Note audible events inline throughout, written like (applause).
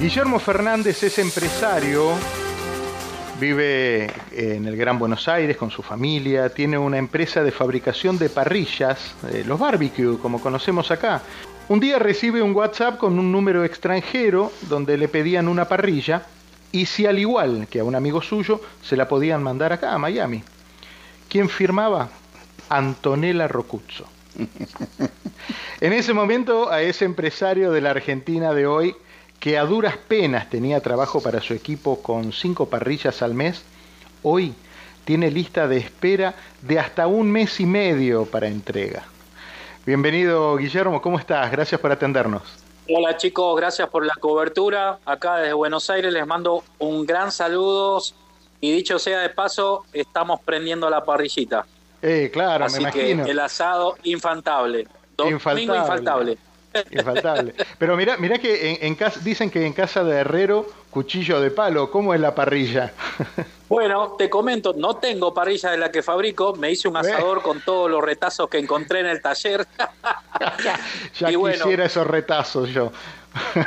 Guillermo Fernández es empresario, vive en el Gran Buenos Aires con su familia, tiene una empresa de fabricación de parrillas, eh, los barbecue, como conocemos acá. Un día recibe un WhatsApp con un número extranjero donde le pedían una parrilla y si al igual que a un amigo suyo se la podían mandar acá a Miami. ¿Quién firmaba? Antonella Rocuzzo. (laughs) En ese momento a ese empresario de la Argentina de hoy, que a duras penas tenía trabajo para su equipo con cinco parrillas al mes, hoy tiene lista de espera de hasta un mes y medio para entrega. Bienvenido Guillermo, ¿cómo estás? Gracias por atendernos. Hola chicos, gracias por la cobertura. Acá desde Buenos Aires les mando un gran saludo y dicho sea de paso, estamos prendiendo la parrillita. Eh, claro, Así me que imagino. el asado infantable. Domingo Infaltable. infaltable. Infaltable. Pero mira, mira que en, en casa, dicen que en casa de herrero, cuchillo de palo. ¿Cómo es la parrilla? (laughs) Bueno, te comento, no tengo parrilla de la que fabrico, me hice un ¿Ves? asador con todos los retazos que encontré en el taller. (laughs) ya Y bueno. quisiera esos retazos yo.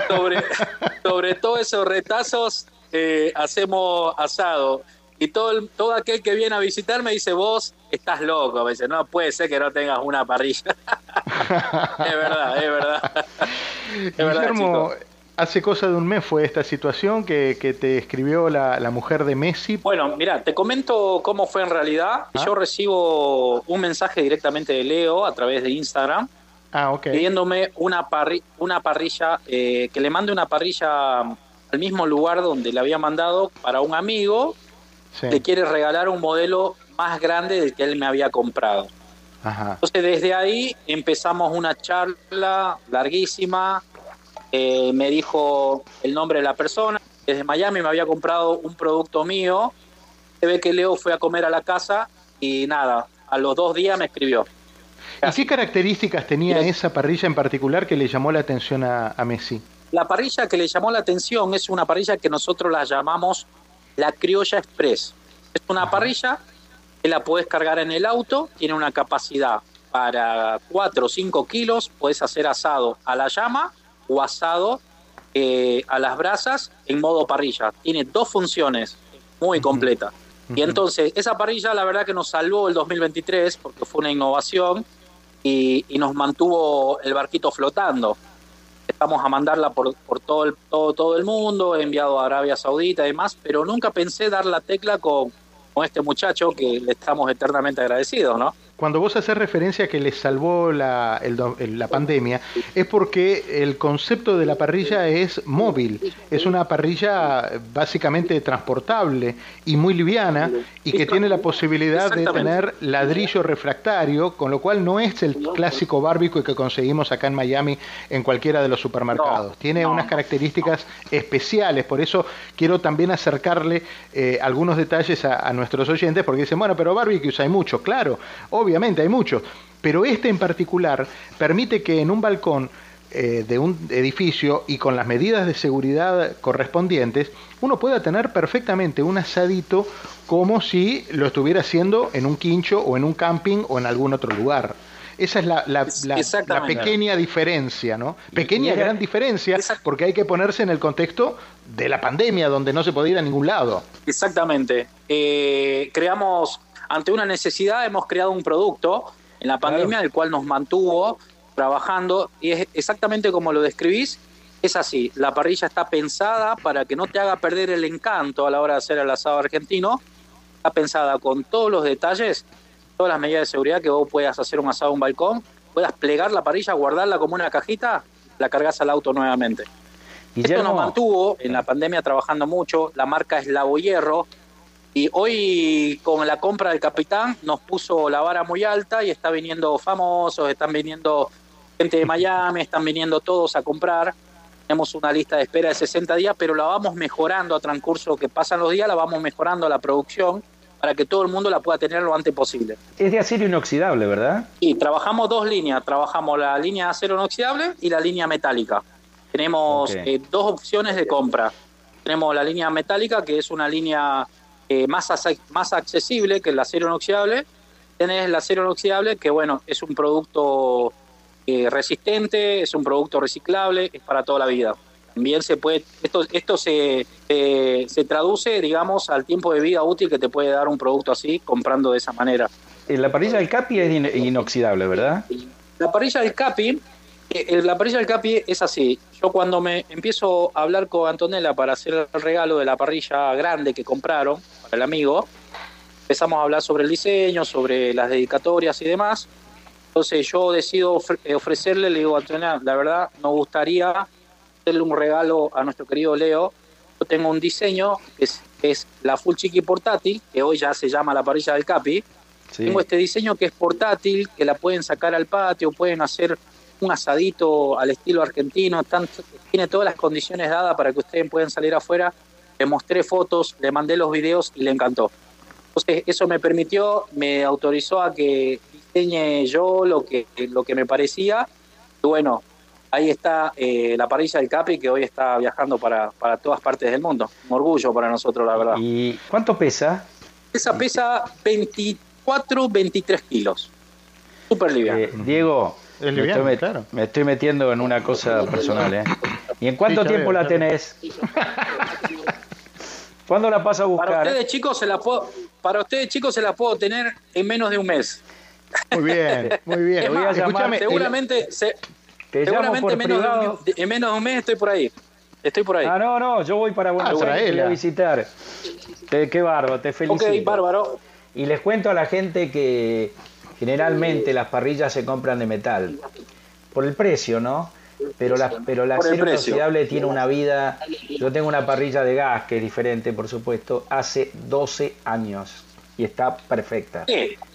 sobre, (laughs) sobre todos esos retazos eh, hacemos asado. Y todo, el- todo aquel que viene a visitar me dice, vos estás loco. Me dice, no puede ser que no tengas una parrilla. (laughs) es verdad, es verdad. Es Guillermo, hace cosa de un mes fue esta situación que, que te escribió la, la mujer de Messi. Bueno, mira, te comento cómo fue en realidad. Ah. Yo recibo un mensaje directamente de Leo a través de Instagram Ah, ok. pidiéndome una, parri- una parrilla, eh, que le mande una parrilla al mismo lugar donde le había mandado para un amigo Sí. le quiere regalar un modelo más grande del que él me había comprado. Ajá. Entonces desde ahí empezamos una charla larguísima, eh, me dijo el nombre de la persona, desde Miami me había comprado un producto mío, se ve que Leo fue a comer a la casa y nada, a los dos días me escribió. ¿Y qué características tenía esa parrilla en particular que le llamó la atención a, a Messi? La parrilla que le llamó la atención es una parrilla que nosotros la llamamos la Criolla Express. Es una parrilla que la puedes cargar en el auto, tiene una capacidad para 4 o 5 kilos, puedes hacer asado a la llama o asado eh, a las brasas en modo parrilla. Tiene dos funciones muy completas. Y entonces, esa parrilla la verdad que nos salvó el 2023 porque fue una innovación y, y nos mantuvo el barquito flotando estamos a mandarla por, por todo, el, todo, todo el mundo, he enviado a Arabia Saudita y demás, pero nunca pensé dar la tecla con, con este muchacho que le estamos eternamente agradecidos, ¿no? Cuando vos haces referencia a que les salvó la, el la pandemia, es porque el concepto de la parrilla es móvil, es una parrilla básicamente transportable y muy liviana y que tiene la posibilidad de tener ladrillo refractario, con lo cual no es el clásico barbecue que conseguimos acá en Miami en cualquiera de los supermercados. Tiene unas características especiales, por eso quiero también acercarle eh, algunos detalles a, a nuestros oyentes, porque dicen, bueno, pero barbecues hay mucho, claro, obviamente hay muchos, pero este en particular permite que en un balcón eh, de un edificio y con las medidas de seguridad correspondientes, uno pueda tener perfectamente un asadito como si lo estuviera haciendo en un quincho o en un camping o en algún otro lugar. Esa es la, la- la- la Exactamente. pequeña diferencia, ¿no? Pequeña gran diferencia, porque hay que ponerse en el contexto de la pandemia, donde no se podía ir a ningún lado. Exactamente. Eh, creamos, ante una necesidad, hemos creado un producto en la pandemia, el cual nos mantuvo trabajando, y es exactamente como lo describís. Es así, la parrilla está pensada para que no te haga perder el encanto a la hora de hacer el asado argentino. Está pensada con todos los detalles, todas las medidas de seguridad que vos puedas hacer un asado en un balcón, puedas plegar la parrilla, guardarla como una cajita, la cargas al auto nuevamente. Esto nos Guillermo, mantuvo en la pandemia trabajando mucho, la marca es Lavo Hierro, y hoy con la compra del Capitán nos puso la vara muy alta y está viniendo famosos, están viniendo gente de Miami, están viniendo todos a comprar. Tenemos una lista de espera de 60 días, pero la vamos mejorando a transcurso que pasan los días, la vamos mejorando la producción para que todo el mundo la pueda tener lo antes posible. es de acero inoxidable, ¿verdad? Y trabajamos dos líneas, trabajamos la línea de acero inoxidable y la línea metálica. Tenemos eh, dos opciones de compra. Tenemos la línea metálica, que es una línea eh, más, más accesible que el acero inoxidable. Tenés el acero inoxidable, que bueno, es un producto eh, resistente, es un producto reciclable, es para toda la vida. Bien se puede, esto, esto se, se traduce, digamos, al tiempo de vida útil que te puede dar un producto así comprando de esa manera. Eh, la parrilla del Capi es inoxidable, ¿verdad? La parrilla del Capi, la parrilla del Capi es así. Yo cuando me empiezo a hablar con Antonella para hacer el regalo de la parrilla grande que compraron el amigo, empezamos a hablar sobre el diseño, sobre las dedicatorias y demás. Entonces yo decido eh, ofrecerle, le digo, Antonella, la verdad, nos gustaría hacerle un regalo a nuestro querido Leo. Yo tengo un diseño que es, la Full Chiqui portátil, que hoy ya se llama la parrilla del Capi. Tengo este diseño que es portátil, que la pueden sacar al patio, pueden hacer un asadito al estilo argentino, tiene todas las condiciones dadas para que ustedes puedan salir afuera. Le mostré fotos, le mandé los videos y le encantó. Entonces eso me permitió, me autorizó a que diseñe yo lo que, lo que me parecía. Y bueno, ahí está eh, la parrilla del Capi que hoy está viajando para, para todas partes del mundo. Un orgullo para nosotros, la verdad. ¿Y cuánto pesa? Esa pesa 24, 23 kilos. Súper liviana. Eh, Diego, me, estoy metiendo en una cosa personal. ¿eh? ¿Y en cuánto tiempo la tenés? (laughs) ¿Cuándo la pasa a buscar? Para ustedes, chicos, se la puedo, para ustedes, chicos, se la puedo tener en menos de un mes. Muy bien, muy bien. Escúchame, seguramente, seguramente menos en menos de un mes estoy por ahí. Estoy por ahí. Ah, no, no, yo voy para Buenos ah, Aires a visitar. qué bárbaro, te felicito. Ok, bárbaro. Y les cuento a la gente que generalmente las parrillas se compran de metal. Por el precio, ¿no? Pero la, pero la acero inoxidable tiene una vida. Yo tengo una parrilla de gas que es diferente, por supuesto, hace 12 años y está perfecta.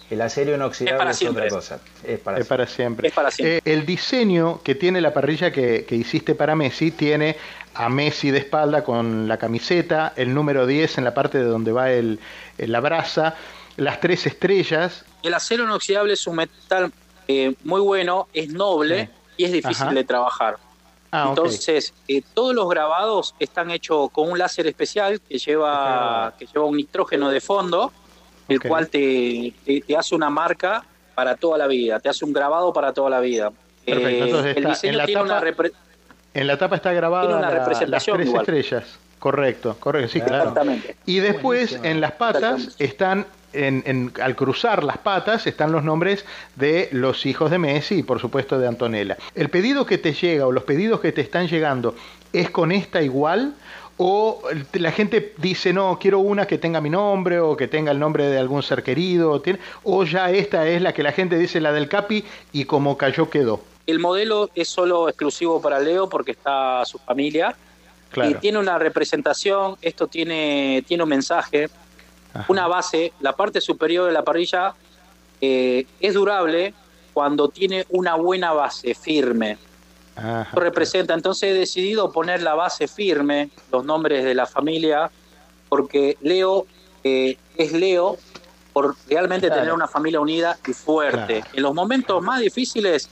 El acero inoxidable es, otra cosa. Es para, siempre. Eh, el diseño que tiene la parrilla que, hiciste para Messi tiene a Messi de espalda con la camiseta, el número 10 en la parte de donde va el, la brasa, las tres estrellas. El acero inoxidable es un metal eh, muy bueno, es noble y es difícil de trabajar. Ah, Entonces, eh, todos los grabados están hechos con un láser especial que lleva, que lleva un nitrógeno de fondo el cual te, te, hace una marca para toda la vida, te hace un grabado para toda la vida. Eh, el diseño en la tiene tapa, una En la tapa está grabada una representación las tres estrellas. Correcto, correcto, sí, claro. Exactamente. Y después en las patas están en, en, al cruzar las patas están los nombres de los hijos de Messi y por supuesto de Antonella. ¿El pedido que te llega o los pedidos que te están llegando es con esta igual o la gente dice, no, quiero una que tenga mi nombre o que tenga el nombre de algún ser querido, o ya esta es la que la gente dice, la del Capi, y como cayó quedó. El modelo es solo exclusivo para Leo porque está su familia. Y tiene una representación, esto tiene, tiene un mensaje, una base, la parte superior de la parrilla eh, es durable cuando tiene una buena base firme representa. Entonces he decidido poner la base firme, los nombres de la familia, porque Leo eh, es Leo por realmente tener una familia unida y fuerte. En los momentos más difíciles,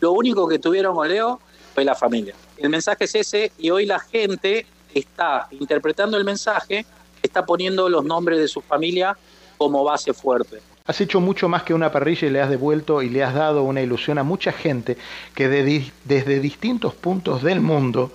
lo único que tuvieron con Leo fue la familia. El mensaje es ese y hoy la gente está interpretando el mensaje, está poniendo los nombres de su familia como base fuerte. Has hecho mucho más que una parrilla y le has devuelto y le has dado una ilusión a mucha gente que desde distintos puntos del mundo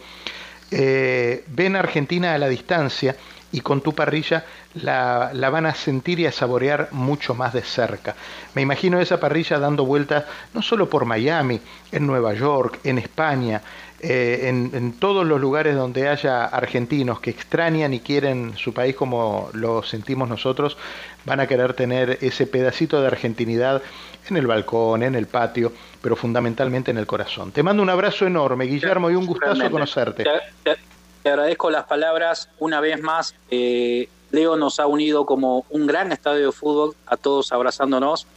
eh, ven Argentina a la distancia y con tu parrilla la, la, van a sentir y a saborear mucho más de cerca. Me imagino esa parrilla dando vueltas no solo por Miami, en Nueva York, en España, eh, en, todos los lugares donde haya argentinos que extrañan y quieren su país como lo sentimos nosotros, van a querer tener ese pedacito de argentinidad en el balcón, en el patio, pero fundamentalmente en el corazón. Te mando un abrazo enorme, Guillermo, y un gustazo conocerte. Te, agradezco las palabras una vez más. Eh, Leo nos ha unido como un gran estadio de fútbol, a todos abrazándonos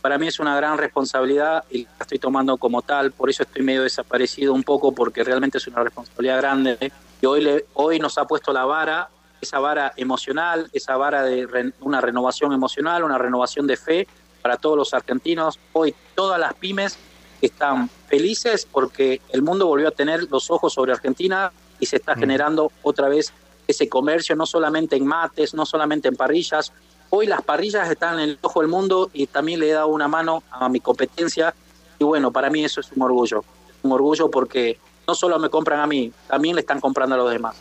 para mí es una gran responsabilidad y la estoy tomando como tal, por eso estoy medio desaparecido un poco porque realmente es una responsabilidad grande. Y hoy, le, hoy nos ha puesto la vara, esa vara emocional, esa vara de una renovación emocional, una renovación de fe para todos los argentinos. Hoy todas las pymes están felices porque el mundo volvió a tener los ojos sobre Argentina y se está mm. generando otra vez ese comercio, no solamente en mates, no solamente en parrillas, Hoy las parrillas están en el ojo del mundo y también le he dado una mano a mi competencia y bueno, para mí eso es un orgullo. Un orgullo porque no solo me compran a mí, también le están comprando a los demás.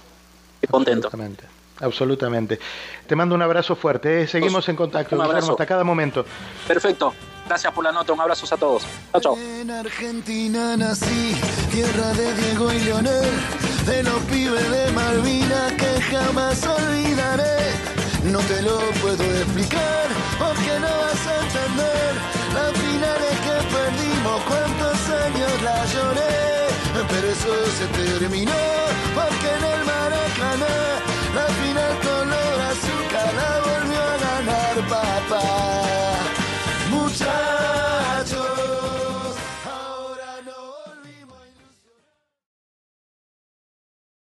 Estoy contento. Absolutamente. Absolutamente. Te mando un abrazo fuerte. ¿eh? Seguimos en contacto. Un abrazo. hasta cada momento. Perfecto. Gracias por la nota. Un abrazo a todos. Chao, chao. En Argentina nací, tierra de Diego y Leonel, de los pibes de Malvinas que jamás olvidaré. No te lo puedo explicar porque no vas a entender. Las finales que perdimos, cuántos años la lloré, pero eso se terminó